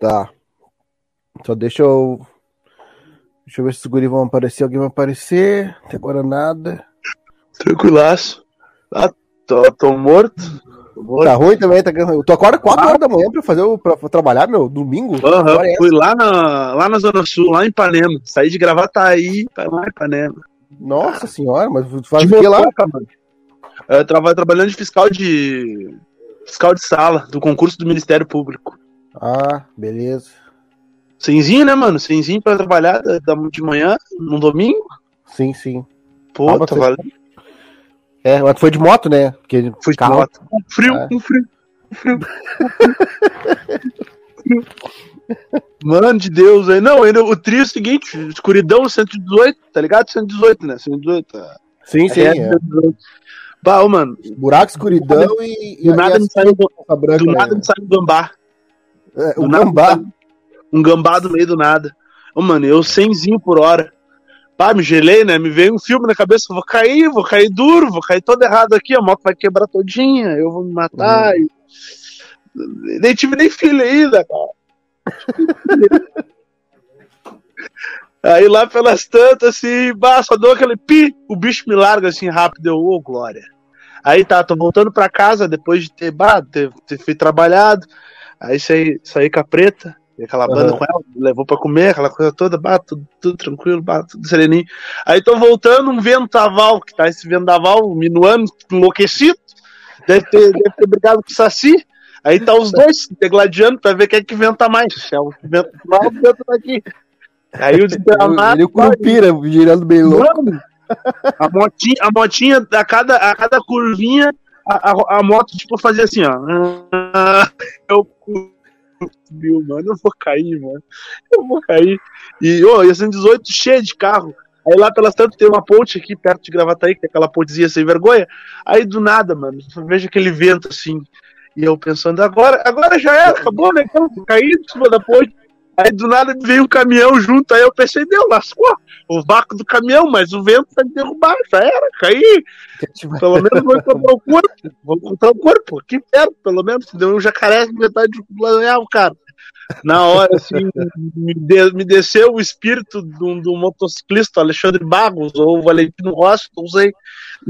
Tá. Então deixa eu. Deixa eu ver se os guris vão aparecer. Alguém vai aparecer. Até agora nada. Tranquilaço. Ah, tô, tô morto. Tô morto. Tá ruim também, tá cansado. Tu acorda 4 horas da manhã pra fazer o, pra, pra trabalhar, meu, domingo? É Fui lá na, lá na Zona Sul, lá em Ipanema. Saí de Gravataí pra lá em Ipanema. Nossa senhora, mas tu faz De o que lá? mano. Eu tava trabalhando de fiscal de. fiscal de sala do concurso do Ministério Público. Ah, beleza. Senzinho, né, mano? Senzinho pra trabalhar da- da- de manhã, no domingo. Sim, sim. Pô, Ah, tá você- valendo. É, mas foi de moto, né? Porque Fui de carro- moto. Um frio, Ah. um frio, um frio. Mano de Deus, aí. Não, ainda o trio é o seguinte: escuridão 118, tá ligado? 118, né? 118. tá? Sim, sim. É, é. 118. Bah, mano, Buraco, escuridão e. e do nada me saiu do, do né? nada me saiu gambá. É, do o nada gambá. Um gambá do meio do nada. Ô, mano, eu 100 por hora. Pá, me gelei, né? Me veio um filme na cabeça, vou cair, vou cair duro, vou cair todo errado aqui, a moto vai quebrar todinha, eu vou me matar. Uhum. E... Nem tive nem filho ainda, cara. Aí lá pelas tantas, assim, bah, só deu aquele pi, o bicho me larga assim rápido, eu, ô, glória. Aí tá, tô voltando pra casa depois de ter, bah, ter, ter feito trabalhado. Aí saí, saí com a preta, e aquela banda Aham. com ela, levou pra comer, aquela coisa toda, bah, tudo, tudo tranquilo, bah, tudo sereninho. Aí tô voltando, um vendaval, que tá esse vendaval minuano, enlouquecido, deve ter, deve ter brigado com o Saci. Aí tá os dois degladiando pra ver quem é que venta mais. É o vento ou o vento daqui. Aí o desgramado. Ele o Curupira girando bem louco. Mano, a motinha, a motinha a cada, a cada curvinha, a, a, moto, tipo, fazia assim, ó. Eu meu, mano, eu vou cair, mano. Eu vou cair. E, ô, e a 118 cheia de carro. Aí lá pelas tantas tem uma ponte aqui perto de Gravataí, que é aquela pontezinha sem vergonha. Aí do nada, mano, vejo aquele vento assim. E eu pensando, agora, agora já era, acabou, né? Vou cair em cima da ponte. Aí do nada veio um caminhão junto, aí eu pensei, deu, lascou o vácuo do caminhão, mas o vento vai me derrubar, já era, caí. Pelo menos vou encontrar o corpo, vou encontrar o corpo, aqui perto, pelo menos, deu um jacaré metade do lanhar o cara. Na hora, assim, me, de- me desceu o espírito do, do motociclista Alexandre Barros, ou Valentino Rossi, não sei.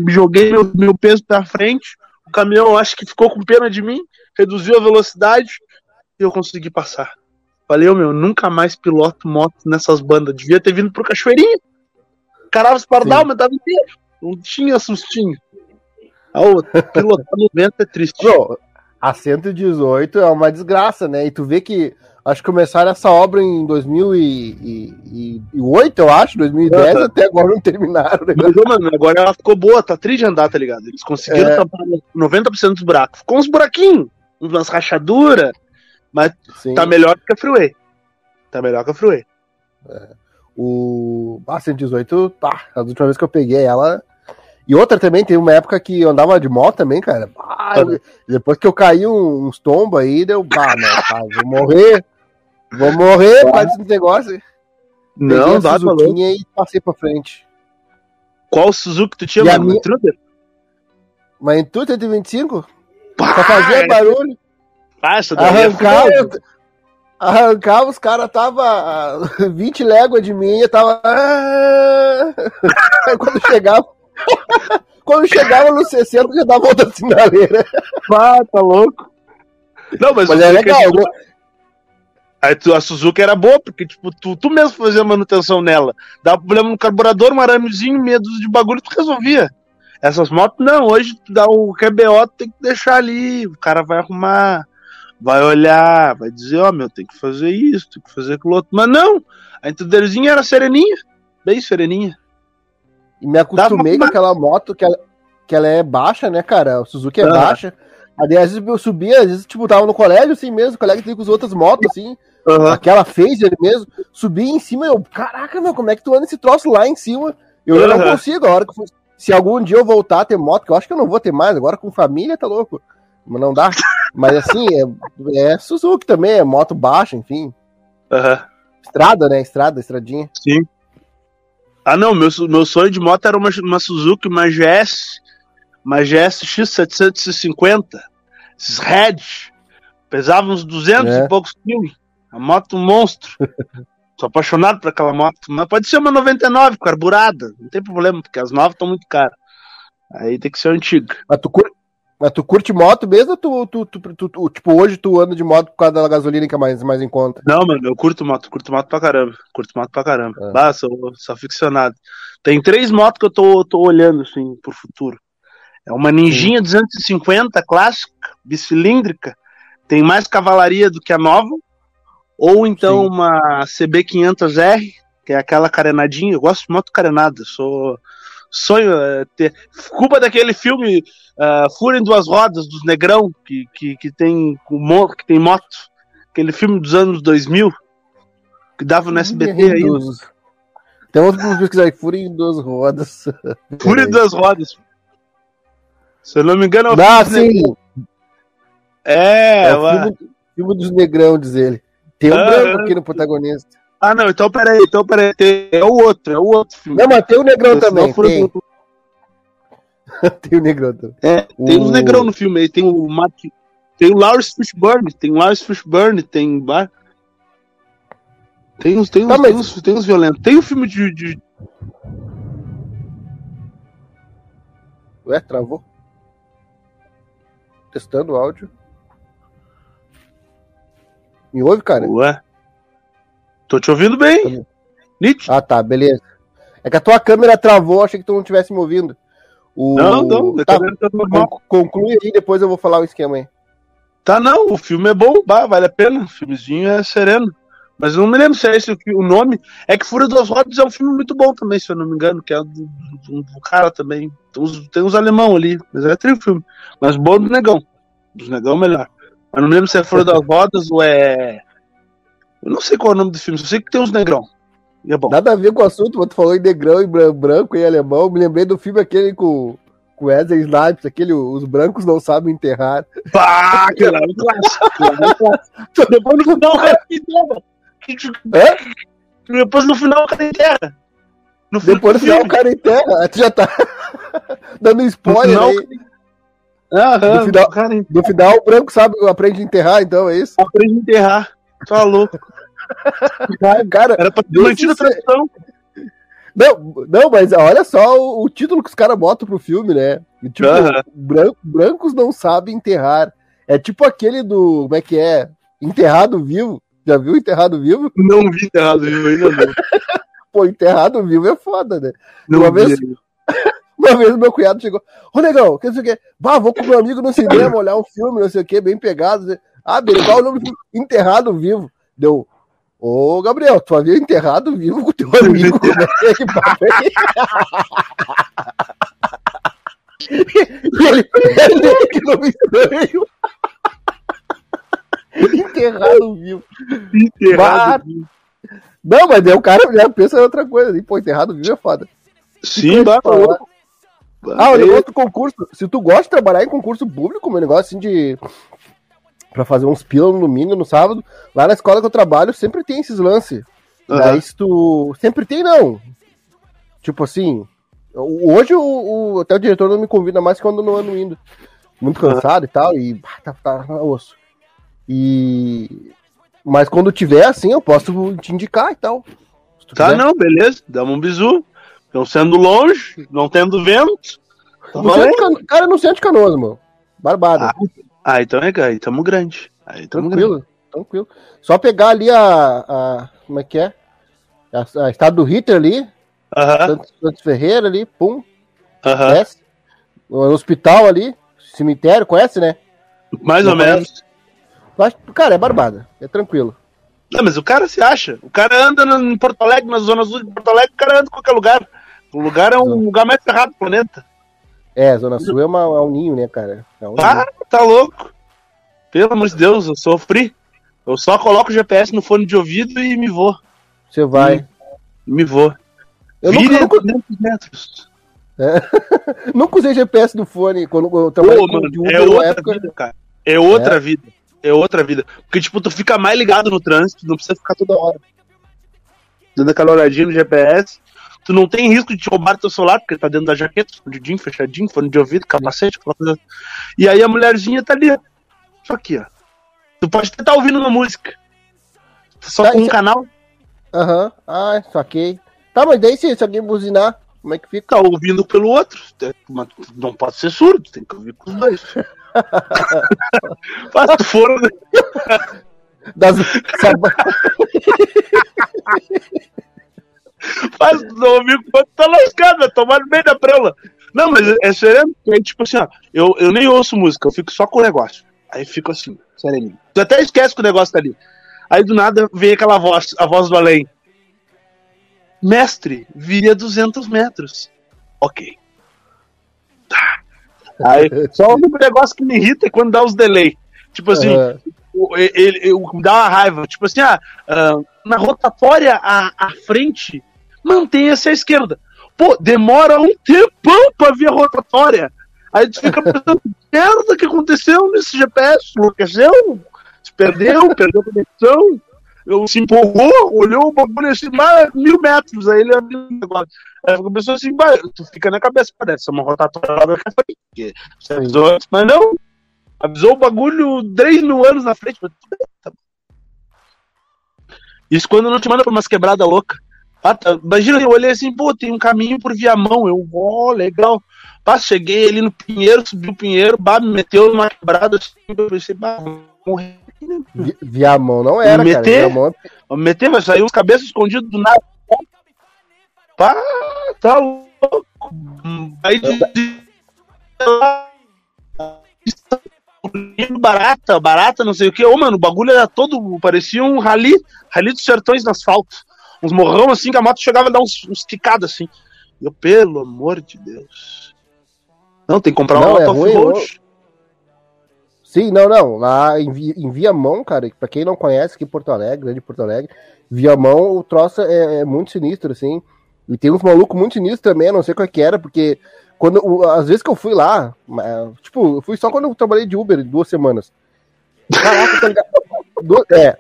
Joguei meu, meu peso pra frente, o caminhão acho que ficou com pena de mim, reduziu a velocidade e eu consegui passar. Falei, ô, meu, nunca mais piloto moto nessas bandas. Devia ter vindo pro Cachoeirinho. Carava pardal, mas tava inteiro. Não tinha sustinho. A outra, pilotar no vento é triste. Bro, a 118 é uma desgraça, né? E tu vê que acho que começaram essa obra em 2008, eu acho, 2010, Aham. até agora não terminaram. Né? Mas, mano, agora ela ficou boa, tá tri de andar, tá ligado? Eles conseguiram É. tampar 90% dos buracos. Ficou uns buraquinhos, umas rachaduras, mas Sim. tá melhor que a Freeway. Tá melhor que a Freeway. O a 118, pá, a última vez que eu peguei ela. E outra também, tem uma época que eu andava de moto também, cara. Eu- depois que eu caí uns tombos aí, deu, bah, não, pai, vou morrer. Vou morrer por causa desse negócio. Não, dá louco. Suzuquinha e passei pra frente. Qual Suzuki tu tinha, E mano? minha- Intruder? Mas em tudo 125, Pá, só fazia é- barulho. Ah, essa daí é Arrancava, arrancava, os caras tava a 20 léguas de mim, eu tava. "Ah". Quando chegava. quando chegava no 60, já dava outra sinaleira. Pá, tá louco. Não, mas, Mas é legal. tipo, Aí tu- a Suzuki era boa, porque tipo, tu, tu mesmo fazia manutenção nela. Dava problema no carburador, um aramezinho, medo de bagulho, tu resolvia. Essas motos, não, hoje tu dá o QBO, tu tem que deixar ali, o cara vai arrumar, vai olhar, vai dizer, ó, meu, tem que fazer isso, tem que fazer aquilo outro. Mas não, a Intruderzinha era sereninha, bem sereninha. E me acostumei com aquela moto que ela, que ela é baixa, né, cara? O Suzuki é baixa. Aí, às vezes eu subia, às vezes, tipo, tava no colégio assim mesmo, o colega tem com as outras motos, assim. Aham. Aquela fez ele mesmo, subi em cima, eu, caraca, meu, como é que tu anda esse troço lá em cima? Eu já não consigo, a hora que se algum dia eu voltar a ter moto, que eu acho que eu não vou ter mais, agora com família tá louco, mas não dá. Mas assim, é, é Suzuki também, é moto baixa, enfim. Aham. Estrada, né, estrada, estradinha. Sim. Ah, não, meu, meu sonho de moto era uma, uma Suzuki, uma GS, uma GS X750, esses Red, pesava uns 200 É. e poucos quilos. A moto monstro. Sou apaixonado por aquela moto. Mas pode ser uma 99, carburada. Não tem problema, porque as novas estão muito caras. Aí tem que ser antiga. Mas tu, cur... Mas tu curte moto mesmo ou tu, tu, tu, tipo, hoje tu anda de moto por causa da gasolina que é mais, mais em conta? Não, mano, eu curto moto, curto moto pra caramba. Curto moto pra caramba. É. Bah, sou, sou aficionado. Tem três motos que eu tô, tô olhando, assim, pro futuro. É uma Ninjinha Sim. 250 clássica, bicilíndrica. Tem mais cavalaria do que a nova. Ou então Sim. uma CB500R, que é aquela carenadinha. Eu gosto de moto carenada. Sou sonho é, ter. Culpa daquele filme uh, Fúria em Duas Rodas, dos Negrão, que, que, que, tem, que tem moto. Aquele filme dos anos 2000, que dava no SBT aí. Tem outro pra pesquisar aí, Fúria em Duas Rodas. Fúria em Duas Rodas. Se eu não me engano, é o ah, sim. É, é o filme, filme, dos Negrão, diz ele. Tem um ah, branco aqui no protagonista. Ah, não, então peraí, então peraí. É o outro, é o outro filme. Não, mas tem o Negrão também. Tem. tem o Negrão também. É, tem o... os Negrão no filme aí. Tem o Matt. Tem o Lawrence Fishburne, tem o Lawrence Fishburne, tem. Tem uns, tem uns, tá, mas... tem uns, tem uns violentos. Tem o um filme de, de. Ué, travou? Testando o áudio. Me ouve, cara? Ué? Tô te ouvindo bem. Nítido. Ah, tá, beleza. É que a tua câmera travou, achei que tu não estivesse me ouvindo. O... Não, não, tá, tá normal. Conclui aí, depois eu vou falar o esquema aí. Tá, não, o filme é bom, bah, vale a pena. O filmezinho é sereno. Mas eu não me lembro se é esse o nome. É que Fúria das Rodas é um filme muito bom também, se eu não me engano, que é do, do, do cara também. Tem uns, tem uns alemão ali, mas é tri filme. Mas bom do negão. Dos negão melhor. Mas não me lembro se é Fúria das Rodas ou é. Eu não sei qual é o nome do filme, só sei que tem uns negrão. E é bom. Nada a ver com o assunto, mas tu falou em negrão e branco e alemão. Me lembrei do filme aquele com, com Wesley Snipes, aquele Os Brancos Não Sabem Enterrar. Pá, que era um clássico. Depois no final o cara enterra. Depois no final o cara enterra. No Depois no final o cara enterra. Tu já tá dando spoiler no final, aí. Aham, no, final, no final o branco sabe, aprende a enterrar, então é isso? Aprende a enterrar. Tá louco. Cara, era pra ter mantido a tradição. Não, não, mas olha só o, o título que os caras botam pro filme, né? Tipo, branco, brancos não sabem enterrar. É tipo aquele do. Como é que é? Enterrado vivo. Já viu Enterrado Vivo? Não vi Enterrado Vivo ainda não. Pô, Enterrado Vivo é foda, né? Não uma, vez, uma vez meu cunhado chegou, ô negão, que não sei o bah, vou com meu amigo no cinema olhar um filme, não sei o que, bem pegado. Né? Ah, beleza, qual o nome do filme? Enterrado Vivo. Deu, Ô, Gabriel, tu havia enterrado vivo com teu amigo. Como é e ele, ele que nome estranho. enterrado vivo. Enterrado vivo. Não, mas daí o cara já pensa em outra coisa. Pô, enterrado vivo é foda. Sim, dá pra Ah, o negócio do concurso. Se tu gosta de trabalhar em concurso público, meu negócio assim de para fazer uns pila no domingo, no sábado. Lá na escola que eu trabalho sempre tem esses lances. Uhum. Daí se tu. Sempre tem, não. Tipo assim. Hoje o, o, até o diretor não me convida mais quando não ando indo. Muito cansado uhum. e tal, e tá, tá na osso. E. Mas quando tiver assim, eu posso te indicar e tal. Tá, quiser. não, beleza. Dá um bisu. Estão sendo longe, não tendo vento. Tá no cara, não sente canoas, mano. Barbada. Ah, ah, então é aí tamo grande. Aí tamo tranquilo, grande. tranquilo. Só pegar ali a, a como é que é? A, a estado do Ritter ali, uhum. Santos, Santos Ferreira ali, pum. Uhum. Desce. No hospital ali, cemitério, conhece, né? Mais Não ou menos. Cara, é barbada, é tranquilo. Não, mas o cara se acha. O cara anda em Porto Alegre, na zona sul de Porto Alegre, o cara anda em qualquer lugar. O lugar é um lugar mais ferrado do planeta. É, Zona Sul é, uma, é um ninho, né, cara? É um ah, ninho. tá louco. Pelo amor de Deus, eu sofri. Eu só coloco o GPS no fone de ouvido e me vou. Você vai. E me vou. Eu Vire nunca, nunca... metros. É. nunca usei GPS no fone quando eu trabalhei Pô, mano, Uber, é outra época... vida, cara. É outra é. vida. É outra vida. Porque, tipo, tu fica mais ligado no trânsito, não precisa ficar toda hora. Dando aquela olhadinha no GPS, tu não tem risco de te roubar teu celular, porque tá dentro da jaqueta, escondidinho, fechadinho, fone de ouvido, capacete, aquela coisa. E aí a mulherzinha tá ali, só aqui, ó. Tu pode estar ouvindo uma música. Só Tá, com um isso- canal. Aham. Ah, saquei. Tá, mas daí se, se alguém buzinar, como é que fica? Tá ouvindo pelo outro. Tem- mas Não pode ser surdo, tem que ouvir com os dois. Mas tu for. né? Das, se a- Mas tu não ouviu quando tá lascado, vai tomar no meio da preula. Não, mas é sério, é tipo assim, ó. Eu, eu nem ouço música, eu fico só com o negócio. Aí fico assim, sereninho. Tu até esquece que o negócio tá ali. Aí do nada vem aquela voz, a voz do além. Mestre, viria 200 metros. Ok. Tá. Aí, só o único negócio que me irrita é quando dá os delay. Tipo assim, o- ele, ele- me dá uma raiva. Tipo assim, ah, ah, na rotatória à, à frente, mantenha-se à esquerda. Pô, demora um tempão pra vir a rotatória. Aí tu fica pensando, merda, que aconteceu nesse GPS? Enlouqueceu? Se perdeu, perdeu a conexão. Eu se empolgou, olhou o bagulho assim, mais mil metros. Aí ele abriu o negócio. Aí começou assim, tu fica na cabeça, ser uma rotatória lá da frente. Você avisou antes, mas não. Avisou o bagulho 3 mil anos na frente. mas tá. Isso quando não te manda pra umas quebradas loucas. Ah, tá, Imagina, eu olhei assim, pô, tem um caminho por Viamão. Eu, ó, legal. Pá, cheguei ali no Pinheiro, subi o Pinheiro, bah, me meteu numa quebrada assim, eu pensei, bah, morrer. aqui, né? Vi- Viamão não era, Me cara. meter? Viamão é meter, vai sair uns cabeças escondidos do nada. Pá, tá louco. Aí barata, barata, não sei o que. Ô, mano, o bagulho era todo. Parecia um rali, rali dos sertões no asfalto. Uns morrão assim que a moto chegava a dar uns, uns quicados assim. Eu, pelo amor de Deus. Não, tem que comprar Não, uma é moto off-road. Sim, não, não. Lá em, em Viamão, cara, pra quem não conhece aqui Porto Alegre, grande Porto Alegre, Viamão, o troço é, é muito sinistro, assim. E tem uns malucos muito sinistros também, não sei qual é que era, porque quando, às vezes que eu fui lá, é, tipo, eu fui só quando eu trabalhei de Uber, duas semanas. Caraca, tá ligado? É,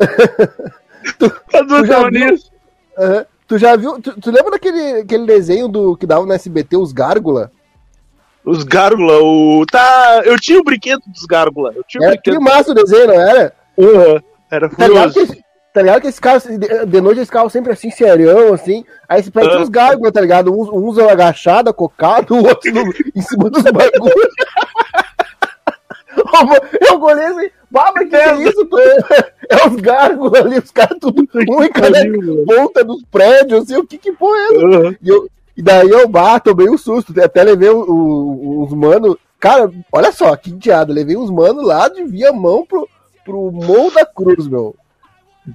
Doido Tu já viu? aham. tu já viu, tu, tu lembra daquele aquele desenho do que dava no SBT, os Gárgula? Os gárgula, o. Tá. Eu tinha o brinquedo dos gárgula. Eu tinha o Era que brinquedo. massa o desenho, não era? Uhum. Era Tá ligado, furioso. que, tá ligado que esse cara, de, noite, esse carro sempre assim, serião, assim. Aí você pega Ah. uns gárgulas, tá ligado? Uns, uns agachado, cocado, o outro no- em cima dos bagulhos. Eu olhei assim, baba, que, que é isso? pô? É os gárgulas ali, os caras tudo, um em cada ponta dos prédios, assim, o que que porra é essa? Uhum. E, eu, e daí eu bato, tomei um susto, até levei o- o- uns mano. Cara, olha só, que diado, levei uns mano lá de Viamão pro, pro Morro da Cruz, meu.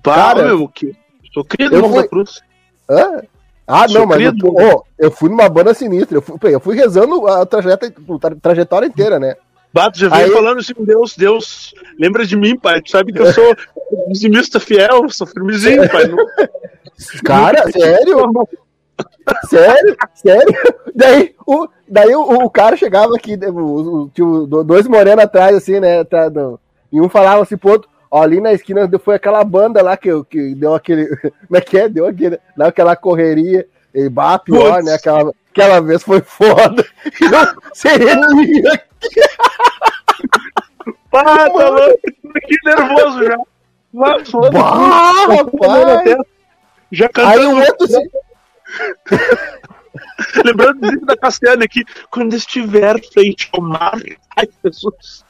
Bah, Cara, meu, que. Sou no Morro fui- da Cruz. Hã? Ah, Sou não, mas eu, ô, eu fui numa banda sinistra. Eu fui, eu fui rezando a trajetória, a trajetória inteira, né? Bato, já veio Aí- falando assim, Deus, Deus, lembra de mim, pai. Tu sabe que eu sou dizimista fiel, sou firmezinho, pai. Não, Cara, sério? Sério? Sério? Daí o, daí o, o cara chegava aqui, né, o, o, tinha o- do- dois morenos atrás, assim, né? tá, do- e um falava assim pro outro, ó, ali na esquina foi aquela banda lá que, que deu aquele. Como é que é? Deu aquele, deu aquela correria. E bah, pior, Putz. né? Aquela, aquela vez foi foda. Eu, sereninho Pá, tá louco, que nervoso já. Bah, foda-se. Bah, rapaz! Já Aí cantando, o outro assim, lembrando da Cassiane aqui, quando estiver frente ao mar, ai Jesus,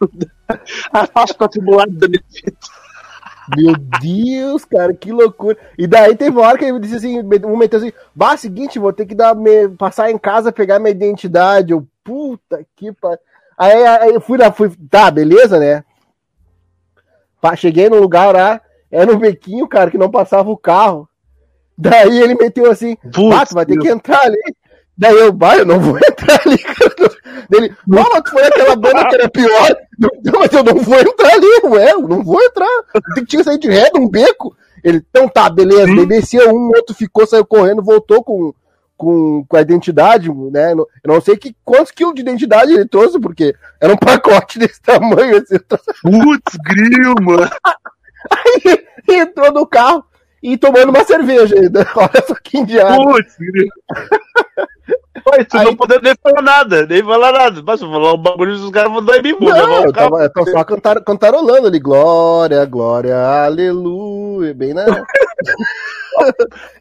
afasta o atribulado da minha vida. Meu Deus, cara, que loucura. E daí teve uma hora que ele disse assim, um meteu assim, bah, seguinte, vou ter que dar, me- passar em casa, pegar minha identidade. Eu, puta que pariu. Aí, aí eu fui lá, fui, tá, beleza, né? Cheguei no lugar lá, era um bequinho, cara, que não passava o carro. Daí ele meteu assim, tu vai ter que entrar ali. Daí eu, bah, eu não vou entrar ali. Ele, não, tu foi aquela banda que era pior. Não, mas eu não vou entrar ali, ué, eu não vou entrar. Tem que tinha que sair de ré num beco. Ele, então tá, beleza. Daí desceu um, outro ficou, saiu correndo, voltou com, com, com a identidade, né? Eu não sei que, quantos quilos de identidade ele trouxe, porque era um pacote desse tamanho, assim. Putz, gril, mano. E entrou no carro e tomando uma cerveja ainda. Olha só que indiado. Putz, gril. Pai, tu Aí- não podendo nem falar nada, nem falar nada. Mas eu falar um bagulho, os caras vão dar em mim. Não, eu tava, eu só cantar, cantarolando ali. Glória, glória, aleluia. Bem na.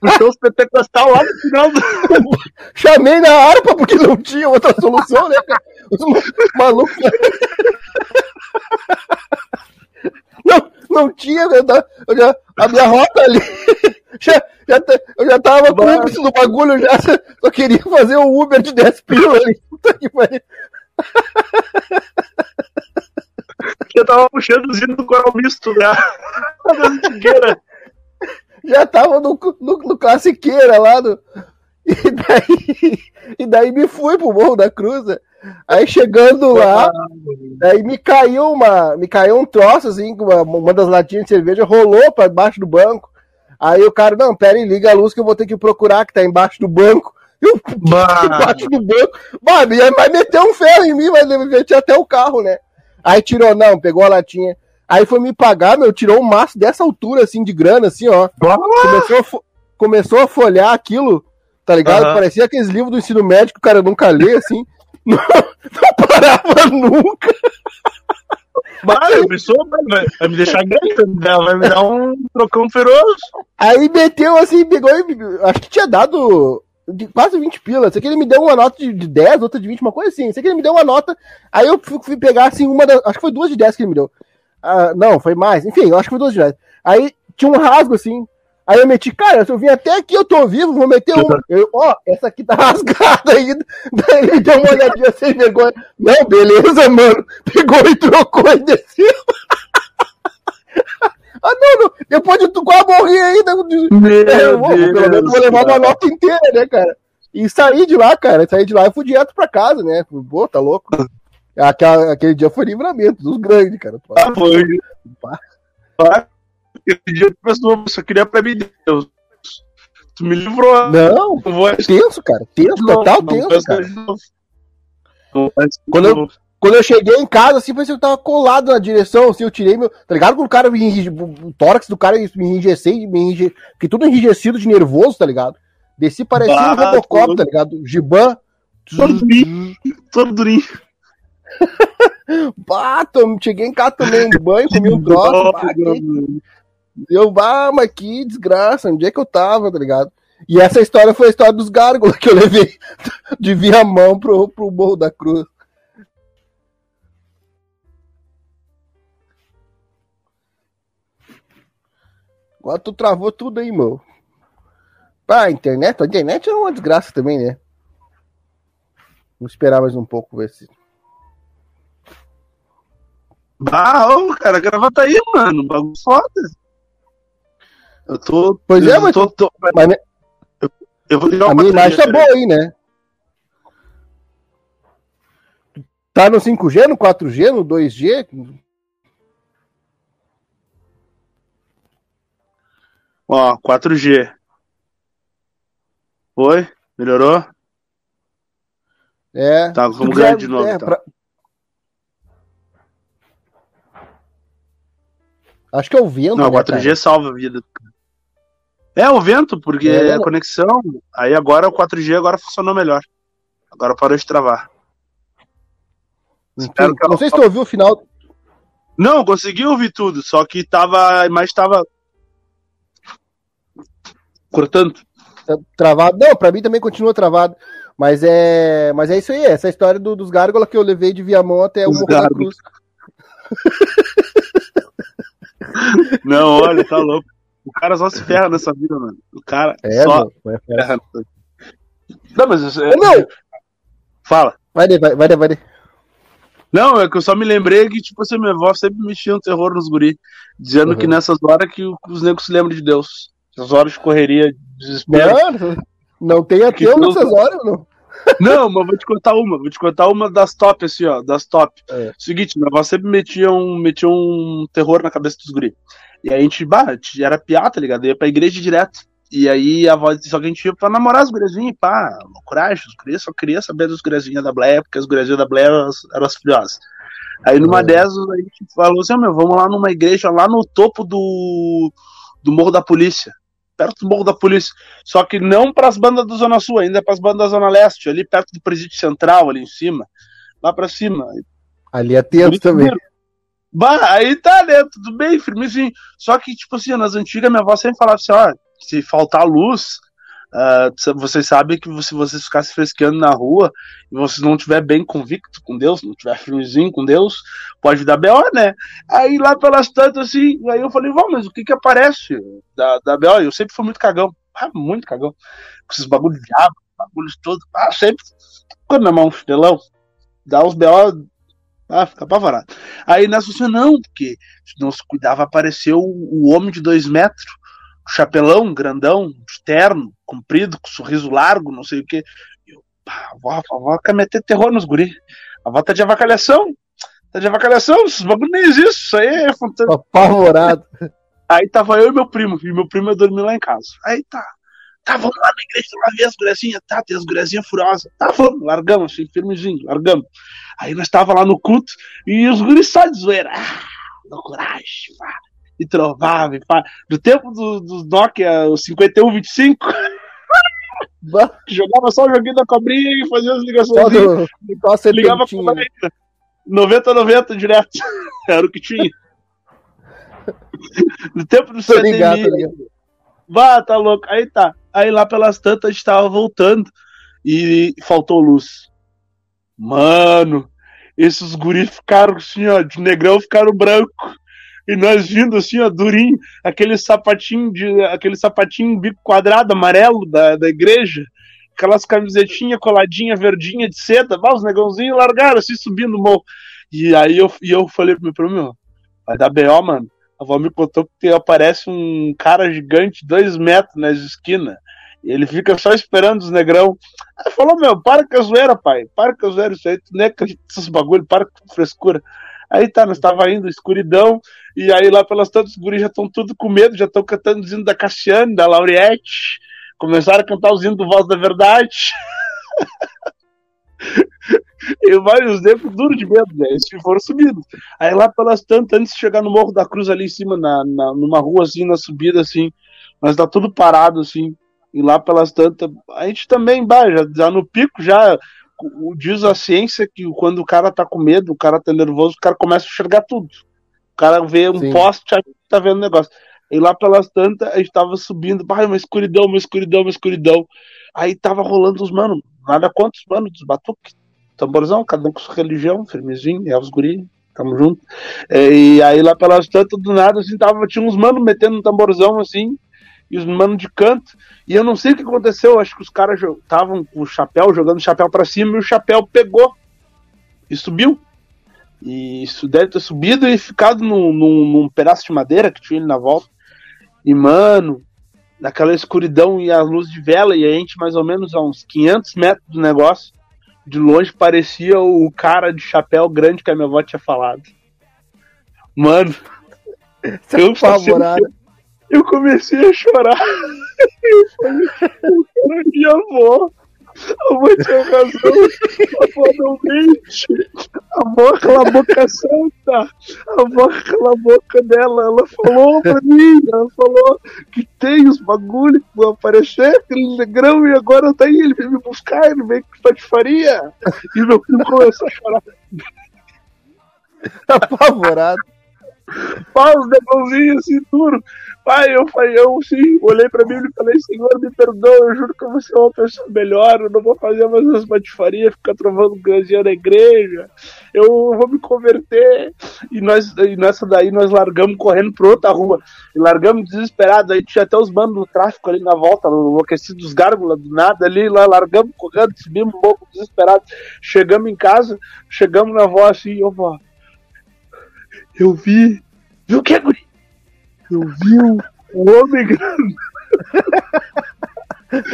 Puxou os pentecostal lá no final do. Chamei na harpa porque não tinha outra solução, né, cara? Os ma- malucos. Não, não tinha, eu já- eu já- a minha rota ali. Já, já, eu já tava cúmplice do bagulho, já só queria fazer o Uber de 10 pila ali. Puta que pariu. Eu tava puxando os hinos do coral misto, né? Já tava no, no, no classiqueira lá no. E daí, e daí me fui pro Morro da Cruz. Aí chegando lá, daí me caiu uma. Me caiu um troço, assim, uma, uma das latinhas de cerveja rolou pra baixo do banco. Aí o cara, não, pera aí, liga a luz que eu vou ter que procurar, que tá embaixo do banco. Eu, embaixo do banco. Ia- vai meter um ferro em mim, vai meter até o carro, né? Aí tirou, não, pegou a latinha. Aí foi me pagar, meu, tirou um maço dessa altura, assim, de grana, assim, ó. Começou a, começou a folhear aquilo, tá ligado? Aham. Parecia aqueles livros do ensino médio que o cara nunca lê, assim. Não, não parava nunca. Mas eu me sou, vai, vai me deixar grande, vai me dar um trocão feroz. Aí meteu assim, pegou e. Acho que tinha dado de quase 20 pilas. Sei que ele me deu uma nota de, de 10, outra de 20, uma coisa assim. Sei que ele me deu uma nota. Aí eu fui, fui pegar assim, uma das. Acho que foi duas de 10 que ele me deu. Ah, não, foi mais. Enfim, eu acho que foi duas 10. Aí tinha um rasgo assim. Aí eu meti, cara, se eu vim até aqui, eu tô vivo, vou meter um. Eu, ó, essa aqui tá rasgada ainda. Daí ele deu uma olhadinha sem vergonha. Não, beleza, mano. Pegou e trocou e desceu. ah, não, não. Depois de tu quase morrer ainda. É, eu vou, pelo menos vou levar uma nota inteira, né, cara? E saí de lá, cara. Saí de lá e fui direto pra casa, né? Pô, tá louco? Aquela, aquele dia foi livramento dos grandes, cara. Ah, foi. Aquele dia pessoa só queria pra mim, Deus. Tu me livrou. Não, Não vou tenso, cara. Tenso, não, total não tenso, cara. Não Quando eu-. Quando eu cheguei em casa, assim, parecia que eu tava colado na direção, assim, eu tirei meu. Tá ligado? Quando o cara me enrije, o tórax do cara me enrijeceu, me enrije, fiquei tudo enrijecido de nervoso, tá ligado? Desci parecia um Robocop, tá ligado? Giban. Todo durinho. Todo durinho. Bah, tom- cheguei em casa, tomei um banho, comi um troço. bah, que- Eu, bah, mas que desgraça, onde é que eu tava, tá ligado? E essa história foi a história dos gárgulas que eu levei de Viamão pro, pro Morro da Cruz. Agora tu travou tudo aí, meu. Pá, a internet, a internet é uma desgraça também, né? Vou esperar mais um pouco ver se. Ah, ô, cara, a gravata aí, mano. Bagulho foda. Eu tô. Pois é, eu mas- Tô, tô- Mas né, eu vou ligar a minha imagem tá boa aí, né? Tá no 5G, no 4G, no 2G? Ó, 4G. Oi? Melhorou? É. Tá, vamos ganhar de novo, é, então. pra- Acho que é o vento. Não, né, 4G cara? salva a vida. É o vento, porque É, é a conexão. Aí agora o 4G agora funcionou melhor. Agora parou de travar. Enfim, espero que ela- não sei se tu ouviu o final. Não, consegui ouvir tudo, só que tava. A imagem tava. Cortando. tá Travado. Não, pra mim também continua travado. Mas é, mas é isso aí, essa história do- dos gárgulas que eu levei de Viamão até o Morro da. Cruz. Não, olha, tá louco. O cara só se ferra nessa vida, mano. O cara É, só meu, vai, vai. ferra. nessa- Não, mas. isso é- meu, Fala. vai, vai, vai, daí, vai. Não, é que eu só me lembrei que, tipo assim, minha avó sempre mexia um terror nos guri, dizendo Uhum. que nessas horas que os negros se lembram de Deus. Essas horas de correria, de desespero. Não, não tem ateu nessas horas, não. Não, mas vou te contar uma, vou te contar uma das top, assim, ó, das top. É. Seguinte, minha avó sempre metia um, metia um terror na cabeça dos guri. E aí a gente, bah, a gente era piata, tá ligado? Ia pra igreja direto. E aí a disse só que a gente ia pra namorar as guriazinhas, pá, coragem, os gurias só queria saber dos guriazinhas da Bleia, porque as guriazinhas da Bleia eram, as- eram as friosas. Aí numa É. dessas a gente falou assim, "Ó, meu, vamos lá numa igreja lá no topo do, do Morro da Polícia. Perto do Morro da Polícia. Só que não para as bandas da Zona Sul, ainda para as bandas da Zona Leste, ali perto do Presídio Central, ali em cima. Lá para cima. Ali é tempo também. Bah, aí tá, né? Tudo bem, firmezinho. Só que, tipo assim, nas antigas, minha avó sempre falava assim: ó, se faltar luz, uh, vocês sabem que se vocês ficassem fresqueando na rua e vocês não estiver bem convicto com Deus, não tiver firmezinho com Deus, pode dar B.O., né? Aí lá pelas tantas, assim, aí eu falei: vamos, mas o que que aparece da, da B.O.? Eu sempre fui muito cagão, ah, muito cagão, com esses bagulhos de diabo, bagulhos todos, ah, sempre ficando na mão, chinelão, dá os B.O., ah, fica apavorado. Aí nessa você não, porque se não se cuidava, apareceu o, o homem de dois metros, chapelão, grandão, terno, comprido, com sorriso largo, não sei o que. Eu, pá, a avó, a avó quer meter terror nos guri. A avó tá de avacalhação. Tá de avacalhação, esses bagulho nem existe, isso aí é fantástico. Apavorado. Aí tava eu e meu primo, e meu primo ia dormir lá em casa. Aí tá. Tá, vamos lá na igreja lá ver as gurezinhas. Tá, tem as gurezinhas furiosas. Tá, vamos, largamos, assim, firmezinho, largamos. Aí nós tava lá no culto e os guris só de zoeira. Ah, no coragem, pá. E trovava, e pá. Do tempo dos do Nokia, o 5125. jogava só o joguinho da cobrinha e fazia as ligações. Do... Ligava pra 90 90 direto. Era o que tinha. No tempo do CDMI. Vá, tá louco. Aí tá. Aí lá pelas tantas a gente tava voltando e faltou luz. Mano, esses guris ficaram assim, ó, de negrão ficaram branco. E nós vindo assim, ó, durinho, aquele sapatinho de. aquele sapatinho bico quadrado, amarelo da, da igreja, aquelas camisetinhas coladinha, verdinha de seda, bah, os negãozinhos largaram assim, subindo o morro. E aí eu, e eu falei pro meu primo, meu, vai dar B.O., mano. A avó me contou que aparece um cara gigante, dois metros nas esquinas. Ele fica só esperando os negrão. Aí falou, meu, para com a zoeira, pai. Para com a zoeira, isso aí, tu nem acredita nesses bagulho, para com frescura. Aí tá, nós tava indo, escuridão, e aí lá pelas tantas, os guris já estão tudo com medo, já estão cantando os hinos da Cassiane, da Lauriette. Começaram a cantar os hinos do Voz da Verdade. e vários tempos duro de medo, né? Eles foram subindo. Aí lá pelas tantas, antes de chegar no Morro da Cruz ali em cima, na, na, numa rua assim, na subida assim, mas tá tudo parado assim. E lá pelas tantas, a gente também, bah, já, já no pico, já diz a ciência que quando o cara tá com medo, o cara tá nervoso, o cara começa a enxergar tudo. O cara vê um Sim. poste, tá vendo o negócio. E lá pelas tantas, a gente tava subindo, bah, uma escuridão, uma escuridão, uma escuridão. Aí tava rolando os mano, nada quantos mano, dos batuques, tamborzão, cada um com sua religião, firmezinho, é os guri, tamo junto. E aí lá pelas tantas, do nada, assim, tava, tinha uns mano metendo um tamborzão assim, e os manos de canto. E eu não sei o que aconteceu, acho que os caras estavam com o chapéu, jogando o chapéu para cima, e o chapéu pegou e subiu. E isso deve ter subido e ficado num, num, num pedaço de madeira que tinha ele na volta. E, mano, naquela escuridão e a luz de vela, e a gente mais ou menos a uns 500 metros do negócio, de longe parecia o cara de chapéu grande que a minha avó tinha falado. Mano, eu favorável. Eu comecei a chorar. Eu falei, minha avó. A avó tinha razão. A avó não mente. A avó cala a boca santa. A avó cala a boca dela. Ela falou pra mim. Ela falou que tem os bagulhos que vão aparecer, aquele negrão, e agora tá aí. Ele veio me buscar, ele veio com patifaria. E meu filho começou a chorar. Apavorado. Pá, os negãozinhos assim, duro. Pai, eu falei, eu sim, olhei pra mim e falei, Senhor, me perdoa, eu juro que vou ser uma pessoa melhor, eu não vou fazer mais as patifarias, ficar trovando ganzinha na igreja, eu vou me converter. E nós, e nessa daí nós largamos correndo pra outra rua, e largamos desesperados, aí tinha até os bandos do tráfico ali na volta, enlouquecidos dos gárgulas, do nada ali, lá largamos correndo, subimos um pouco desesperados, chegamos em casa, chegamos na avó assim, ô vó, eu vi, viu o que, guri? Eu vi um, homem grande.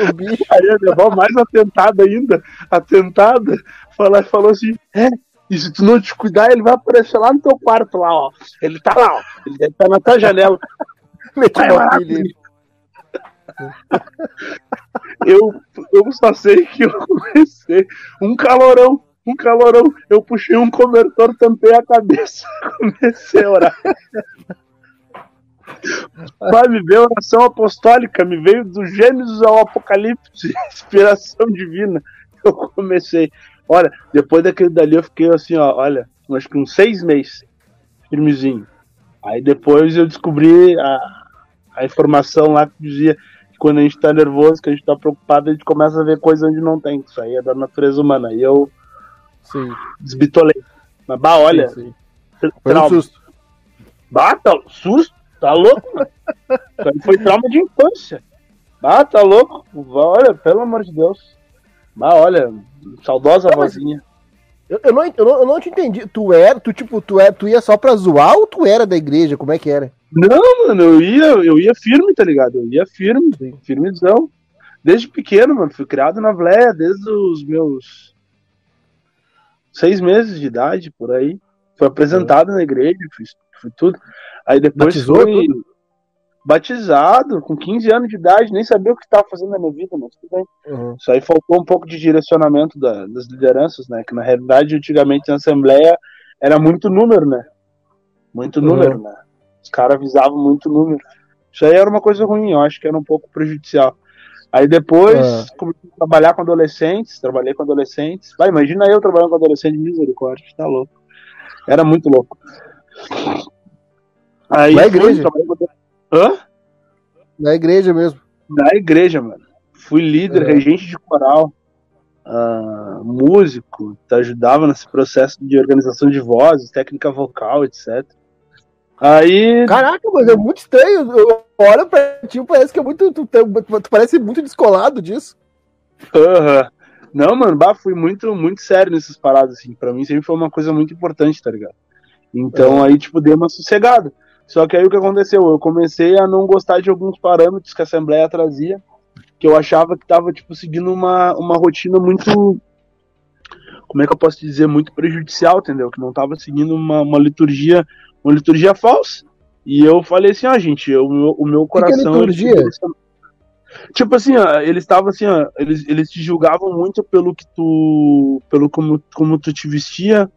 o bicho. Aí a minha avó mais atentada ainda, atentada, falou, falou assim: é, e se tu não te cuidar, ele vai aparecer lá no teu quarto, lá, ó. Ele tá lá, ó. Ele deve estar na tua janela. eu, eu só sei que eu comecei um calorão, um calorão. Eu puxei um cobertor, tampei a cabeça, comecei a orar. Vai me ver oração apostólica, me veio do Gênesis ao Apocalipse, inspiração divina. Eu comecei. Olha, depois daquele dali eu fiquei assim, ó, olha, acho que uns seis meses, firmezinho. Aí depois eu descobri a, a informação lá que dizia que quando a gente tá nervoso, que a gente tá preocupado, a gente começa a ver coisa onde não tem. Isso aí é da natureza humana. Aí eu Sim. desbitolei. Mas bah, olha, sim, sim. Foi um trauma. susto. Bah, tá, susto, tá louco, aí foi trauma de infância. Bah, tá louco. Olha, pelo amor de Deus. Bah, olha, saudosa Não, vozinha. Eu, eu, não, eu, não, eu não te entendi. Tu era, tu, tipo, tu, era, tu ia só pra zoar ou tu era da igreja? Como é que era? Não, mano, eu ia, eu ia firme, tá ligado? Eu ia firme, firmezão. Desde pequeno, mano. Fui criado na Vleia desde os meus seis meses de idade, por aí. Fui apresentado na igreja, fiz, fui tudo. Aí depois Batizou fui batizado, com 15 anos de idade, nem sabia o que estava fazendo na minha vida, mas tudo bem. Uhum. Isso aí faltou um pouco de direcionamento da- das lideranças, né? Que na realidade, antigamente na Assembleia era muito número, né? Muito Uhum. número, né? Os caras visavam muito número. Isso aí era uma coisa ruim, eu acho que era um pouco prejudicial. Aí depois É. comecei a trabalhar com adolescentes, trabalhei com adolescentes. Vai, imagina eu trabalhando com adolescente, misericórdia, tá louco. Era muito louco. Aí Na igreja? com- Hã? Na igreja mesmo. Na igreja, mano. Fui líder, É. regente de coral, ah, músico, ajudava nesse processo de organização de vozes, técnica vocal, etc. Aí, Caraca, mas é muito estranho. Eu olho pra ti, parece que é muito. Tu, tu, tu parece muito descolado disso. aham. não, mano, bah, fui muito, muito sério nessas paradas, assim. Pra mim sempre foi uma coisa muito importante, tá ligado? Então aí, tipo, dei uma sossegada. Só que aí o que aconteceu? Eu comecei a não gostar de alguns parâmetros que a Assembleia trazia, que eu achava que tava, tipo, seguindo uma, uma rotina muito. Como é que eu posso dizer? Muito prejudicial, entendeu? Que não tava seguindo uma, uma liturgia, uma liturgia falsa. E eu falei assim, ó, gente, eu- o meu, o meu que é coração. liturgia? Tipo assim, ó, eles estavam assim, ó, eles, eles te julgavam muito pelo que tu. pelo como, como tu te vestia,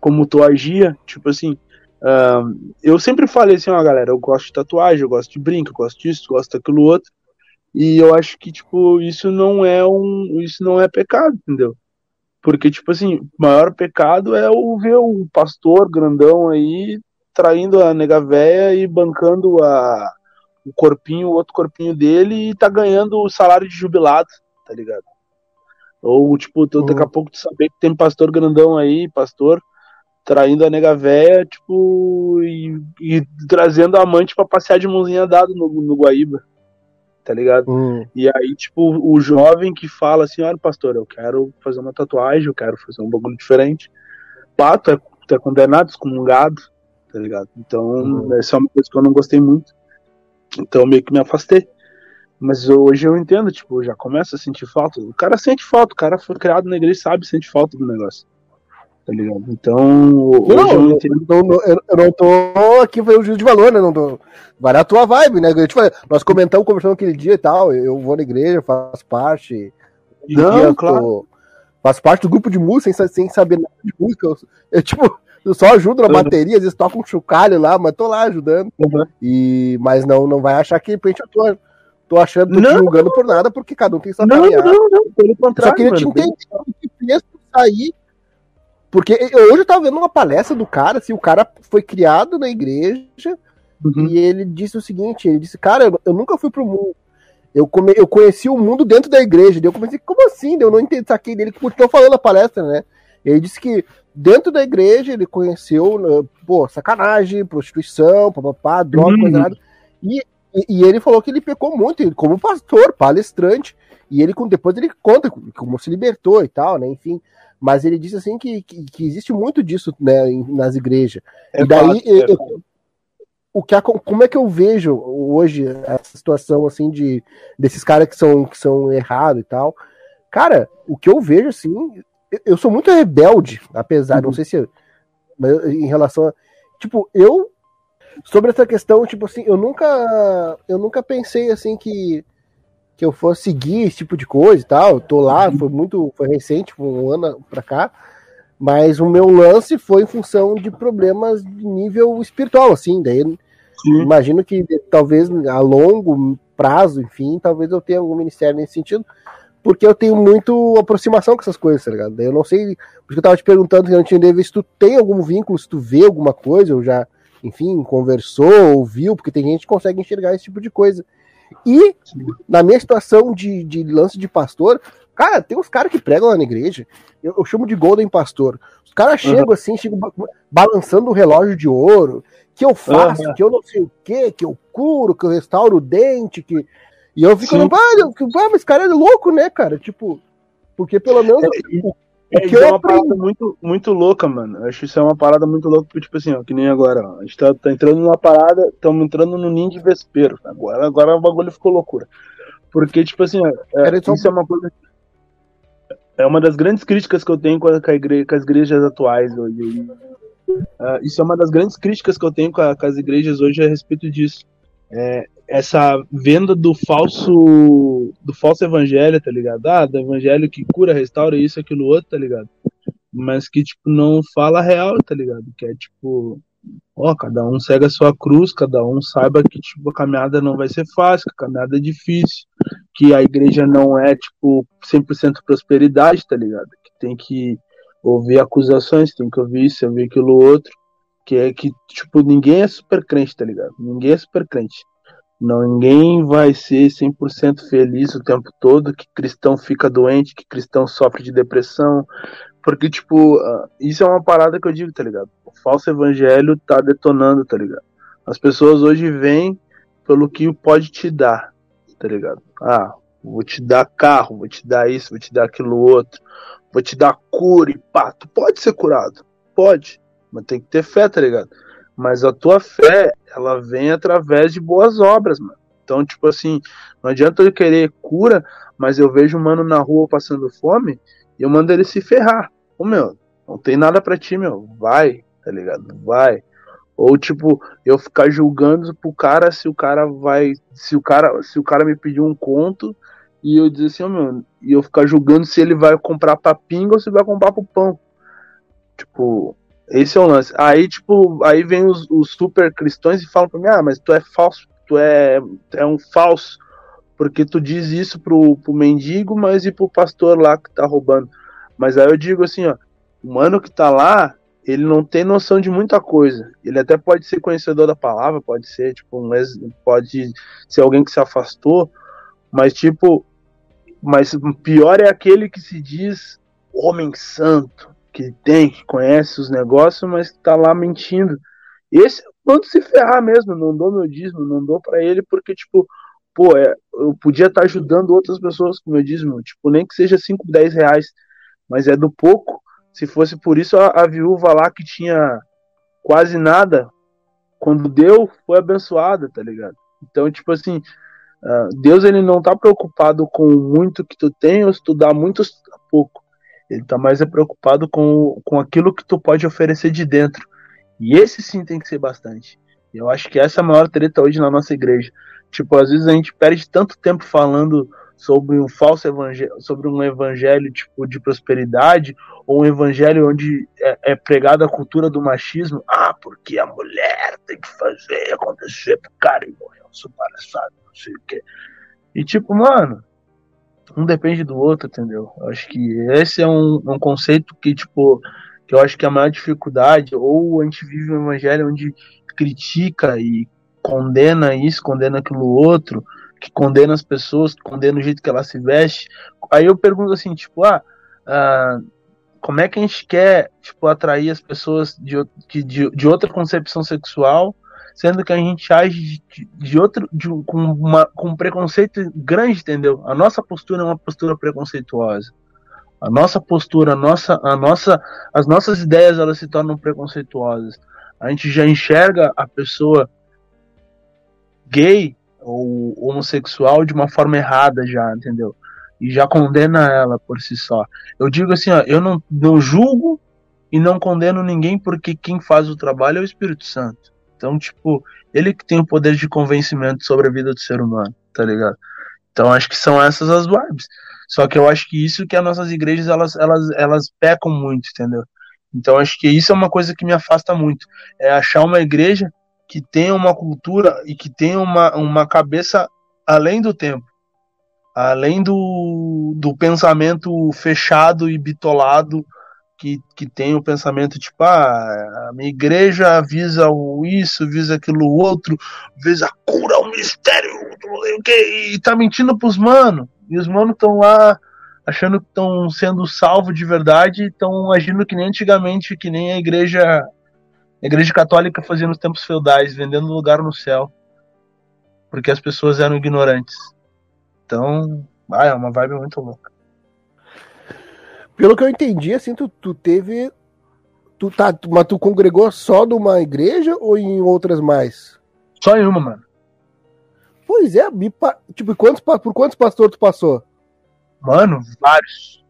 como tu agia. Tipo assim, ahn, eu sempre falei assim, ó, galera, eu gosto de tatuagem, eu gosto de brinco, eu gosto disso, eu gosto daquilo outro. E eu acho que, tipo, isso não é um. Isso não é pecado, entendeu? Porque, tipo assim, o maior pecado é o ver o pastor grandão aí traindo a nega véia e bancando a, o corpinho, o outro corpinho dele e tá ganhando o salário de jubilado, tá ligado? Ou, tipo, tu, daqui a pouco tu saber que tem pastor grandão aí, pastor, traindo a nega véia, tipo, e, e trazendo a amante pra passear de mãozinha dada no, no Guaíba, tá ligado? Hum. E aí, tipo, o jovem que fala assim, olha, pastor, eu quero fazer uma tatuagem, eu quero fazer um bagulho diferente. Pá, tu é, tu é condenado, excomungado, tá ligado? Então, Uhum. essa é uma coisa que eu não gostei muito. Então, meio que me afastei. Mas hoje eu entendo, tipo, eu já começo a sentir falta. O cara sente falta, o cara foi criado na igreja, sabe, sente falta do negócio. Tá ligado? Então, hoje Não, eu entendo. eu, não- eu- não tô aqui fazendo juízo de valor, né? Não tô, vai na tua vibe, né? Eu te falei, nós comentamos, conversamos aquele dia e tal. Eu vou na igreja, faço parte. Não, claro. tô- faço parte do grupo de música sem, sem saber nada de música. Eu, eu, tipo, eu só ajudo na Uhum. bateria, às vezes toco um chocalho lá, mas tô lá ajudando. Uhum. E, mas não, não vai achar que de repente eu tô, tô achando, tô te Não. julgando por nada, porque cada um tem sua Não, caminhada. não, não, pelo Só contrário. queria te mano. entender o que fez sair. Porque eu- hoje eu tava vendo uma palestra do cara, assim, o cara foi criado na igreja Uhum. e ele disse o seguinte, ele disse, cara, eu, eu nunca fui pro mundo. Eu, come, eu conheci o mundo dentro da igreja. Daí eu comecei, como assim? Eu não entendi, saquei dele, que continuou falando a palestra, né? Ele disse que dentro da igreja ele conheceu, né, pô, sacanagem, prostituição, papapá, droga, Uhum. coisa nada. E, e, e ele falou que ele pecou muito, ele, como pastor, palestrante, e ele depois ele conta como se libertou e tal, né? Enfim. Mas ele disse assim que, que, que existe muito disso né, nas igrejas. É e daí, é eu- eu- o que, como é que eu vejo hoje essa situação assim de desses caras que são, que são errados e tal? Cara, o que eu vejo assim, eu, sou muito rebelde, apesar, não Uhum. sei se mas em relação a, tipo, eu sobre essa questão, tipo assim, eu nunca eu nunca pensei assim que que eu fosse seguir esse tipo de coisa e tal. Eu tô lá, foi muito, foi recente, foi um ano pra cá. Mas o meu lance foi em função de problemas de nível espiritual, assim. Daí Sim. imagino que talvez a longo prazo, enfim, talvez eu tenha algum ministério nesse sentido, porque eu tenho muito aproximação com essas coisas, tá ligado? Eu não sei, porque eu tava te perguntando que eu não tinha ideia, se tu tem algum vínculo, se tu vê alguma coisa, ou já, enfim, conversou, ouviu, porque tem gente que consegue enxergar esse tipo de coisa. E na minha situação de, de lance de pastor, cara, tem uns caras que pregam lá na igreja, eu, eu, chamo de Golden Pastor. Os caras uhum. chegam assim, chegam balançando o relógio de ouro, que eu faço, uhum. que eu não sei o que, que eu curo, que eu restauro o dente, que. E eu fico, ah, mas esse cara é louco, né, cara? Tipo, porque pelo menos. É, o, é, que é uma parada muito, muito louca, mano. Eu acho isso é uma parada muito louca, porque, tipo assim, ó, que nem agora, ó, a gente tá, tá entrando numa parada, estamos entrando no ninho de vespeiro. Agora, agora o bagulho ficou loucura. Porque, tipo assim, ó, é, isso é uma coisa. É uma das grandes críticas que eu tenho com, a, com, a igreja, com as igrejas atuais hoje. Uh, isso é uma das grandes críticas que eu tenho com, a, com as igrejas hoje a respeito disso. É, essa venda do falso do falso evangelho, tá ligado? Ah, do evangelho que cura, restaura isso, aquilo outro, tá ligado? Mas que, tipo, não fala real, tá ligado? Que é, tipo, ó, cada um segue a sua cruz, cada um saiba que, tipo, a caminhada não vai ser fácil, que a caminhada é difícil, que a igreja não é, tipo, 100% prosperidade, tá ligado? Que tem que ouvir acusações, tem que ouvir isso, ouvir aquilo outro, que é que, tipo, ninguém é super crente, tá ligado? Ninguém é super crente. Ninguém vai ser 100% feliz o tempo todo, que cristão fica doente, que cristão sofre de depressão, porque, tipo, ah, isso é uma parada que eu digo, tá ligado? O falso evangelho tá detonando, tá ligado? As pessoas hoje vêm pelo que pode te dar, tá ligado? Ah, vou te dar carro, vou te dar isso, vou te dar aquilo outro, vou te dar cura e pá, tu pode ser curado, pode, mas tem que ter fé, tá ligado? Mas a tua fé, ela vem através de boas obras, mano. Então, tipo assim, não adianta eu querer cura, mas eu vejo um mano na rua passando fome e eu mando ele se ferrar. Ô meu, não tem nada para ti, meu. Vai, tá ligado? Vai. Ou tipo, eu ficar julgando pro cara se o cara vai. Se o cara, se o cara me pedir um conto e eu dizer assim, ó, meu, e eu ficar julgando se ele vai comprar pra pinga ou se vai comprar pro pão. Tipo, esse é o lance. Aí, tipo, aí vem os, os super cristãos e falam pra mim, ah, mas tu é falso, tu é, é um falso, porque tu diz isso pro, pro mendigo, mas e pro pastor lá que tá roubando. Mas aí eu digo assim, ó, o mano que tá lá, ele não tem noção de muita coisa. Ele até pode ser conhecedor da palavra, pode ser, tipo, um ex, pode ser alguém que se afastou, mas tipo, mas pior é aquele que se diz homem santo, que tem, que conhece os negócios, mas tá lá mentindo. Esse mando se ferrar mesmo, não dou meu dízimo, não dou para ele, porque, tipo, pô, é, eu podia estar tá ajudando outras pessoas com meu dízimo, tipo, nem que seja 5, 10 reais, mas é do pouco. Se fosse por isso, a, a viúva lá que tinha quase nada, quando deu, foi abençoada, tá ligado? Então, tipo assim, Uh, Deus ele não está preocupado com muito que tu tem ou se tu dá muito ou pouco. Ele está mais é preocupado com, com aquilo que tu pode oferecer de dentro. E esse sim tem que ser bastante. Eu acho que essa é a maior treta hoje na nossa igreja. Tipo, às vezes a gente perde tanto tempo falando sobre um falso evangelho, sobre um evangelho tipo de prosperidade, ou um evangelho onde é, é pregada a cultura do machismo. Ah, porque a mulher tem que fazer acontecer pro cara e morrer, eu sou palhaçada não sei o que. E tipo, mano, um depende do outro, entendeu? Eu acho que esse é um, um conceito que, tipo, que eu acho que é a maior dificuldade, ou a gente vive um evangelho onde critica e condena isso, condena aquilo outro, que condena as pessoas, que condena o jeito que ela se veste. Aí eu pergunto assim, tipo, ah, ah como é que a gente quer, tipo, atrair as pessoas de, de, de outra concepção sexual sendo que a gente age de, de outro, de, com, uma, com um preconceito grande, entendeu? A nossa postura é uma postura preconceituosa. A nossa postura, a nossa, a nossa, as nossas ideias elas se tornam preconceituosas. A gente já enxerga a pessoa gay ou homossexual de uma forma errada já, entendeu? E já condena ela por si só. Eu digo assim, ó, eu não, não julgo e não condeno ninguém porque quem faz o trabalho é o Espírito Santo. Então, tipo, ele que tem o poder de convencimento sobre a vida do ser humano, tá ligado? Então, acho que são essas as vibes. Só que eu acho que isso que as nossas igrejas, elas, elas, elas pecam muito, entendeu? Então, acho que isso é uma coisa que me afasta muito. É achar uma igreja que tenha uma cultura e que tenha uma, uma cabeça além do tempo. Além do, do pensamento fechado e bitolado que, que tem o pensamento tipo, ah, a minha igreja visa o isso, visa aquilo outro, visa a cura, o mistério, e tá mentindo pros manos. E os manos estão lá achando que estão sendo salvos de verdade, estão agindo que nem antigamente, que nem a igreja, a igreja católica fazia nos tempos feudais, vendendo lugar no céu, porque as pessoas eram ignorantes. Então, ah, é uma vibe muito louca. Pelo que eu entendi, assim, tu, tu teve. Tu, tá, mas tu congregou só numa igreja ou em outras mais? Só em uma, mano. Pois é, me, tipo, quantos, por quantos pastores tu passou? Mano, vários.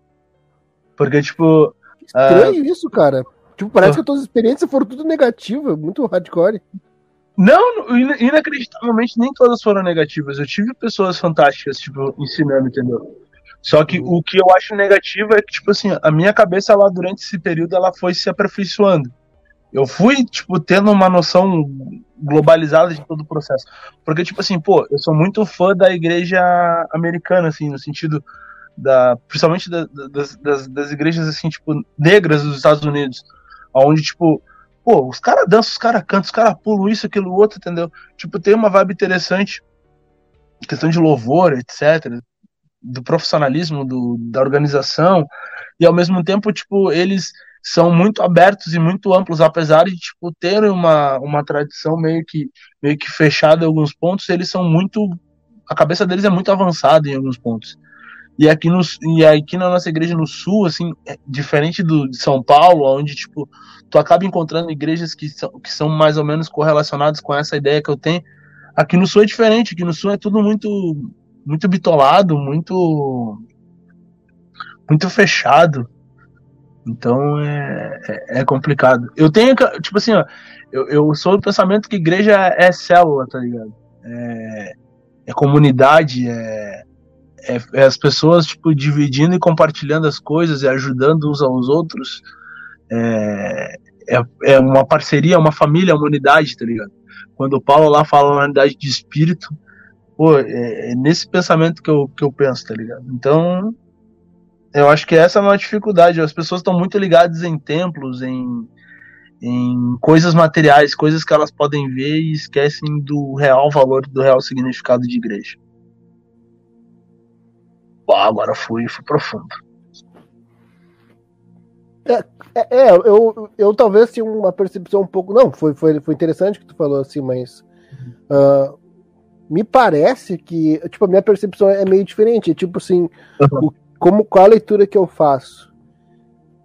Porque, tipo. Estranho uh... isso, cara. Tipo, parece uh... que as tuas experiências foram tudo negativas, muito hardcore. Não, inacreditavelmente nem todas foram negativas. Eu tive pessoas fantásticas, tipo, ensinando, entendeu? Só que o que eu acho negativo é que, tipo assim, a minha cabeça lá durante esse período ela foi se aperfeiçoando. Eu fui, tipo, tendo uma noção globalizada de todo o processo. Porque, tipo assim, pô, eu sou muito fã da igreja americana, assim, no sentido da. Principalmente da, das, das, das, igrejas, assim, tipo, negras dos Estados Unidos. Onde, tipo, pô, os caras dançam, os caras cantam, os caras pulam isso, aquilo, outro, entendeu? Tipo, tem uma vibe interessante. Questão de louvor, etc do profissionalismo do, da organização e ao mesmo tempo tipo eles são muito abertos e muito amplos apesar de tipo terem uma, uma tradição meio que meio que fechada em alguns pontos eles são muito a cabeça deles é muito avançada em alguns pontos. E aqui no e aqui na nossa igreja no sul assim é diferente do de São Paulo onde tipo tu acaba encontrando igrejas que são que são mais ou menos correlacionadas com essa ideia que eu tenho. Aqui no sul é diferente aqui no sul é tudo muito muito bitolado, muito muito fechado. Então é, é, é, complicado. Eu tenho, tipo assim, ó, eu, eu sou do pensamento que igreja é célula, tá ligado? É, é comunidade, é, é, é, as pessoas tipo dividindo e compartilhando as coisas e ajudando uns aos outros. É, é, é uma parceria, uma família, uma unidade, tá ligado? Quando o Paulo lá fala na unidade de espírito, Pô, é, é nesse pensamento que eu, que eu penso, tá ligado? Então, eu acho que essa é uma dificuldade. As pessoas estão muito ligadas em templos, em, em coisas materiais, coisas que elas podem ver e esquecem do real valor, do real significado de igreja. Pô, agora fui, fui profundo. É, é, é, eu, eu talvez tinha uma percepção um pouco. Não, foi, foi, foi interessante que tu falou assim, mas. Uh, me parece que, tipo, a minha percepção é meio diferente. É tipo assim, uhum. o, como qual a leitura que eu faço?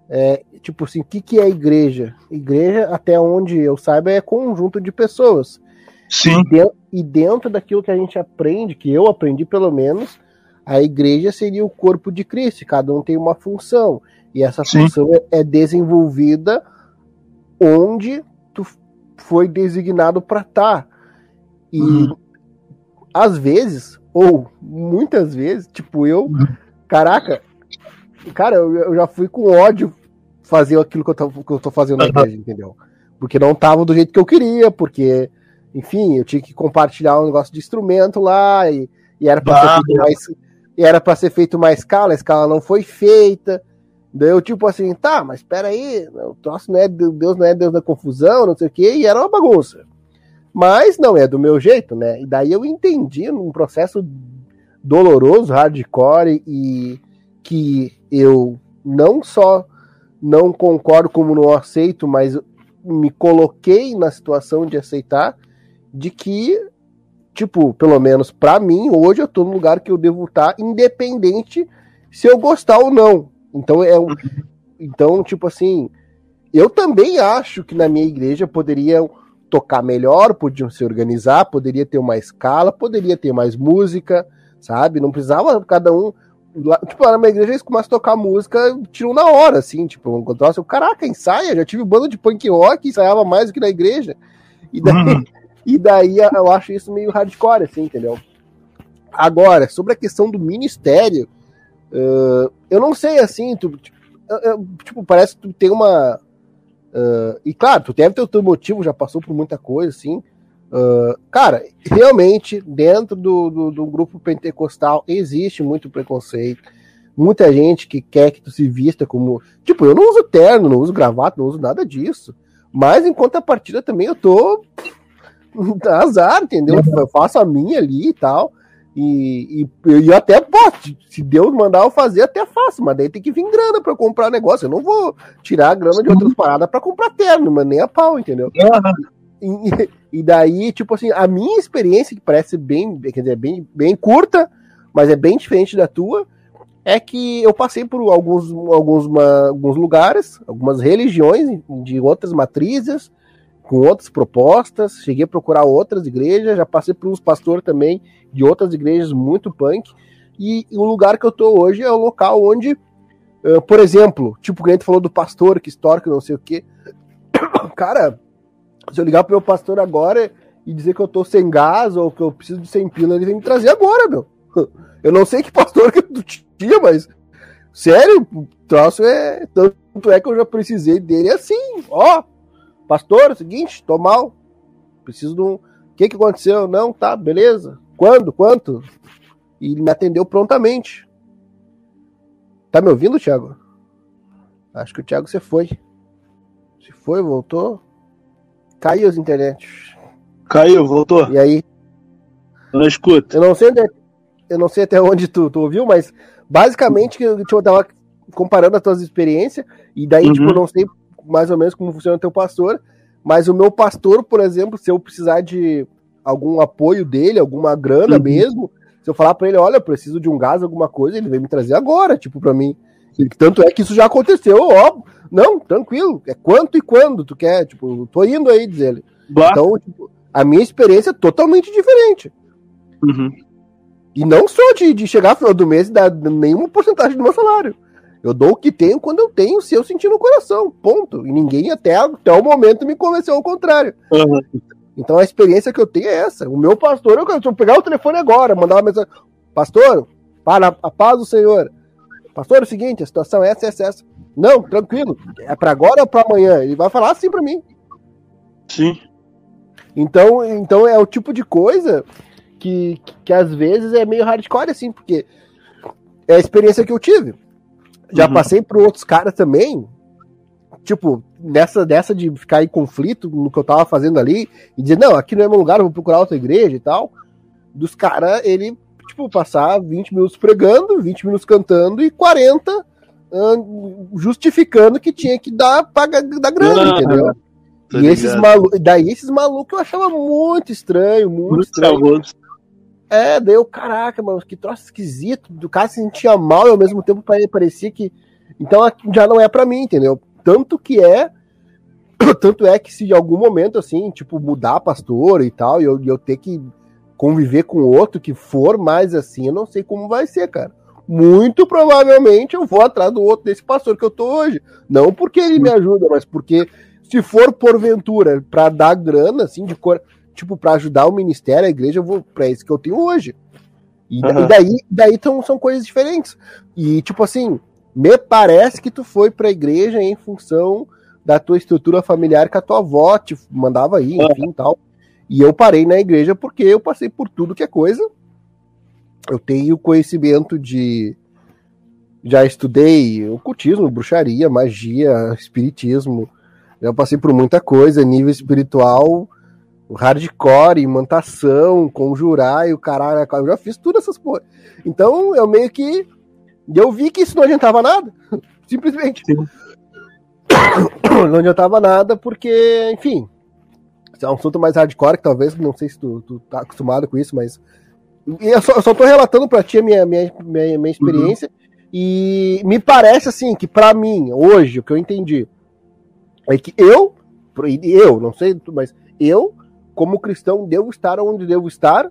É, tipo assim, o que, que é igreja? Igreja, até onde eu saiba, é conjunto de pessoas. Sim. E, de, e dentro daquilo que a gente aprende, que eu aprendi pelo menos, a igreja seria o corpo de Cristo. Cada um tem uma função. E essa Sim. função é, é desenvolvida onde tu foi designado para estar. Tá. E uhum às vezes, ou muitas vezes, tipo eu, caraca, cara, eu, eu já fui com ódio fazer aquilo que eu tô, que eu tô fazendo na igreja, entendeu? Porque não tava do jeito que eu queria, porque, enfim, eu tinha que compartilhar um negócio de instrumento lá, e, e era para ser feito mais. E era para ser feito uma escala, a escala não foi feita. Daí eu, tipo assim, tá, mas espera aí, o troço não é Deus, não é Deus da confusão, não sei o quê, e era uma bagunça. Mas não é do meu jeito, né? E daí eu entendi num processo doloroso, hardcore, e que eu não só não concordo como não aceito, mas me coloquei na situação de aceitar de que, tipo, pelo menos para mim, hoje eu tô no lugar que eu devo estar, independente se eu gostar ou não. Então é um, então, tipo assim, eu também acho que na minha igreja poderiam tocar melhor, podiam se organizar, poderia ter uma escala, poderia ter mais música, sabe? Não precisava cada um. Tipo, na minha igreja eles começam a tocar música, tiram na hora, assim, tipo, um troço, caraca, ensaia, já tive banda de punk rock, ensaiava mais do que na igreja. E daí, uhum. e daí eu acho isso meio hardcore, assim, entendeu? Agora, sobre a questão do ministério, uh, eu não sei, assim, tu, tipo, parece que tu tem uma, Uh, e claro, tu deve ter o teu motivo, já passou por muita coisa, assim, Uh, cara, realmente, dentro do, do, do, grupo pentecostal existe muito preconceito. Muita gente que quer que tu se vista como. Tipo, eu não uso terno, não uso gravata, não uso nada disso. Mas em contrapartida também eu tô. Azar, entendeu? Eu faço a minha ali e tal. E, e, e até posso, se Deus mandar eu fazer, até faço, mas daí tem que vir grana para comprar negócio. Eu não vou tirar a grana de outras paradas para comprar terno, mas nem a pau, entendeu? Uhum. E, e, daí, tipo assim, a minha experiência, que parece bem, quer dizer, bem, bem curta, mas é bem diferente da tua, é que eu passei por alguns, alguns, uma, alguns lugares, algumas religiões de outras matrizes, com outras propostas, cheguei a procurar outras igrejas, já passei por uns pastores também de outras igrejas muito punk, e o lugar que eu tô hoje é o local onde, uh, por exemplo, tipo, o gente falou do pastor que que não sei o quê. Cara, se eu ligar pro meu pastor agora e dizer que eu tô sem gás ou que eu preciso de 100 pila, ele vem me trazer agora, meu. Eu não sei que pastor que tu tinha, mas sério, o troço é. Tanto é que eu já precisei dele assim, ó. Pastor, é o seguinte, tô mal. Preciso de um. O que, que aconteceu? Não, tá, beleza. Quando? Quanto? E ele me atendeu prontamente. Tá me ouvindo, Thiago? Acho que o Thiago você foi. Se foi, voltou. Caiu as internet. Caiu, voltou. E aí? Não escuta. Eu não sei onde, eu não sei até onde tu, tu ouviu, mas basicamente eu, tipo, eu tava comparando as tuas experiências, e daí, uhum. tipo, eu não sei mais ou menos como funciona o teu pastor, mas o meu pastor, por exemplo, se eu precisar de algum apoio dele, alguma grana uhum. mesmo, se eu falar para ele, olha, eu preciso de um gás, alguma coisa, ele vem me trazer agora, tipo, para mim. E, tanto é que isso já aconteceu, ó, não, tranquilo, é quanto e quando tu quer, tipo, tô indo aí, diz ele. Bah. Então, tipo, a minha experiência é totalmente diferente. Uhum. E não só de, de chegar no final do mês e dar nenhuma porcentagem do meu salário. Eu dou o que tenho quando eu tenho, se eu sentir no coração. Ponto. E ninguém até, até o momento me convenceu ao contrário. Uhum. Então a experiência que eu tenho é essa. O meu pastor, eu quero pegar o telefone agora, mandar uma mensagem. Pastor, para a paz do Senhor. Pastor, é o seguinte, a situação é essa, essa, essa. Não, tranquilo. É para agora ou para amanhã? Ele vai falar assim para mim. Sim. Então, então é o tipo de coisa que, que, que às vezes é meio hardcore, assim, porque é a experiência que eu tive. Já uhum. passei por outros caras também, tipo, nessa dessa de ficar em conflito no que eu tava fazendo ali, e dizer, não, aqui não é meu lugar, eu vou procurar outra igreja e tal, dos caras, ele, tipo, passar 20 minutos pregando, 20 minutos cantando e 40 uh, justificando que tinha que dar, pagar, dar grana, ah, entendeu? e esses malucos, daí esses malucos eu achava muito estranho, muito, muito estranho. É, daí eu, caraca, mano, que troço esquisito. Do cara se sentia mal e ao mesmo tempo parecia que. Então já não é para mim, entendeu? Tanto que é. Tanto é que se em algum momento, assim, tipo, mudar pastor e tal, e eu, eu ter que conviver com outro que for mais assim, eu não sei como vai ser, cara. Muito provavelmente eu vou atrás do outro desse pastor que eu tô hoje. Não porque ele me ajuda, mas porque se for porventura para dar grana, assim, de cor tipo, para ajudar o ministério, a igreja, eu vou para isso que eu tenho hoje. E, uhum. e daí, daí tão, são coisas diferentes. E, tipo assim, me parece que tu foi pra igreja em função da tua estrutura familiar que a tua avó te mandava aí, enfim, uhum. tal. E eu parei na igreja porque eu passei por tudo que é coisa. Eu tenho conhecimento de. Já estudei ocultismo, bruxaria, magia, espiritismo. Já passei por muita coisa, nível espiritual hardcore, imantação, conjurar e o caralho, eu já fiz tudo essas porra. Então eu meio que. Eu vi que isso não adiantava nada. Simplesmente. Sim. Não adiantava nada, porque, enfim. É um assunto mais hardcore, que talvez, não sei se tu, tu tá acostumado com isso, mas. Eu só, eu só tô relatando pra ti a minha, minha, minha, minha experiência. Uhum. E me parece assim que, para mim, hoje, o que eu entendi é que eu, eu, não sei, mas eu como cristão, devo estar onde devo estar,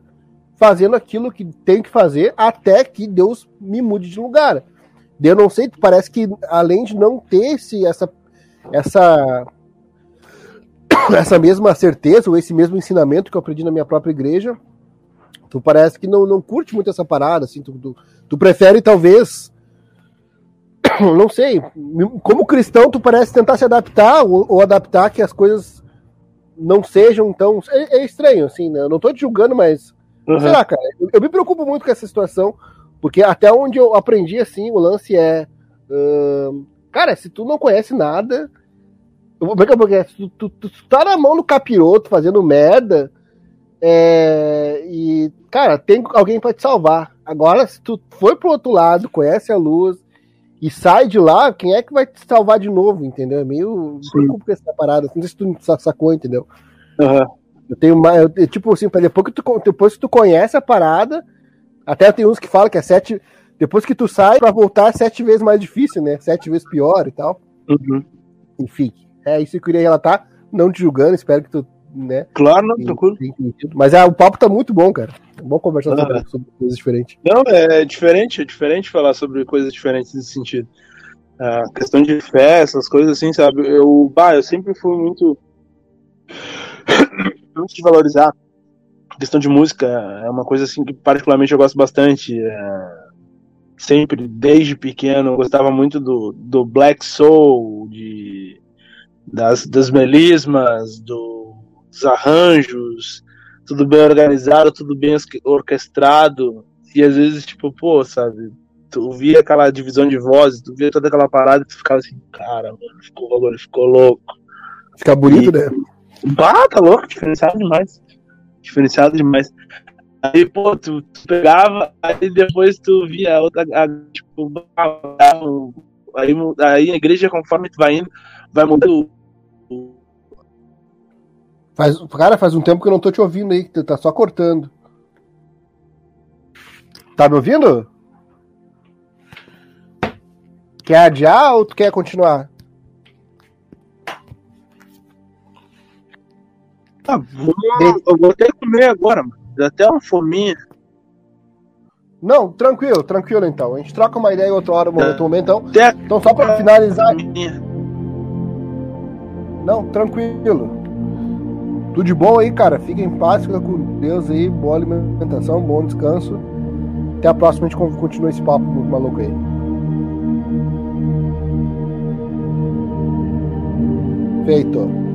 fazendo aquilo que tenho que fazer até que Deus me mude de lugar. Eu não sei, parece que além de não ter esse, essa, essa, essa mesma certeza, ou esse mesmo ensinamento que eu aprendi na minha própria igreja, tu parece que não, não curte muito essa parada, assim, tu, tu, tu prefere talvez não sei, como cristão tu parece tentar se adaptar ou, ou, adaptar que as coisas não sejam tão. É, é estranho, assim, né? Eu não tô te julgando, mas. Uhum. Sei lá, cara. Eu, eu, me preocupo muito com essa situação, porque até onde eu aprendi, assim, o lance é. Uh, cara, se tu não conhece nada. Porque tu, tu, tu, tu tá na mão do capiroto fazendo merda. É, e, cara, tem alguém para te salvar. Agora, se tu foi pro outro lado, conhece a luz, e sai de lá, quem é que vai te salvar de novo, entendeu? É meio preocupa essa parada. Não sei se tu sacou, entendeu? Uhum. Eu tenho mais. Eu, tipo assim, depois que, tu, depois que tu conhece a parada, até tem uns que falam que é sete. Depois que tu sai, pra voltar é sete vezes mais difícil, né? Sete vezes pior e tal. Uhum. Enfim, é isso que eu queria relatar. Não te julgando, espero que tu né? Claro, não, tranquilo. Mas é, o papo tá muito bom, cara. É bom conversar ah. sobre, sobre, coisas diferentes. Não, é diferente, é diferente falar sobre coisas diferentes nesse sentido. A questão de fé, essas coisas assim, sabe? Eu, bah, eu sempre fui muito. muito de valorizar. A questão de música é uma coisa assim que, particularmente, eu gosto bastante. É... Sempre, desde pequeno, eu gostava muito do, do Black Soul, de, das, das melismas, do os arranjos, tudo bem organizado, tudo bem orquestrado. E às vezes, tipo, pô, sabe, tu via aquela divisão de vozes, tu via toda aquela parada e tu ficava assim, cara, mano, ficou, agora ficou louco. Fica bonito, e, né? Bah, tá louco, diferenciado demais. Diferenciado demais. Aí, pô, tu, tu pegava, aí depois tu via outra, a, tipo, aí, aí a igreja, conforme tu vai indo, vai mudando Faz, cara, faz um tempo que eu não tô te ouvindo aí, que tá só cortando. Tá me ouvindo? Quer adiar ou tu quer continuar? Ah, vou, eu vou até comer agora, mano. Dá até uma fominha. Não, tranquilo, tranquilo então. A gente troca uma ideia outra hora, momento, momento então. Então, só pra finalizar. Não, tranquilo. Tudo de bom aí, cara. Fica em paz, fica com Deus aí. Boa alimentação, bom descanso. Até a próxima, a gente continua esse papo muito maluco aí. Feito.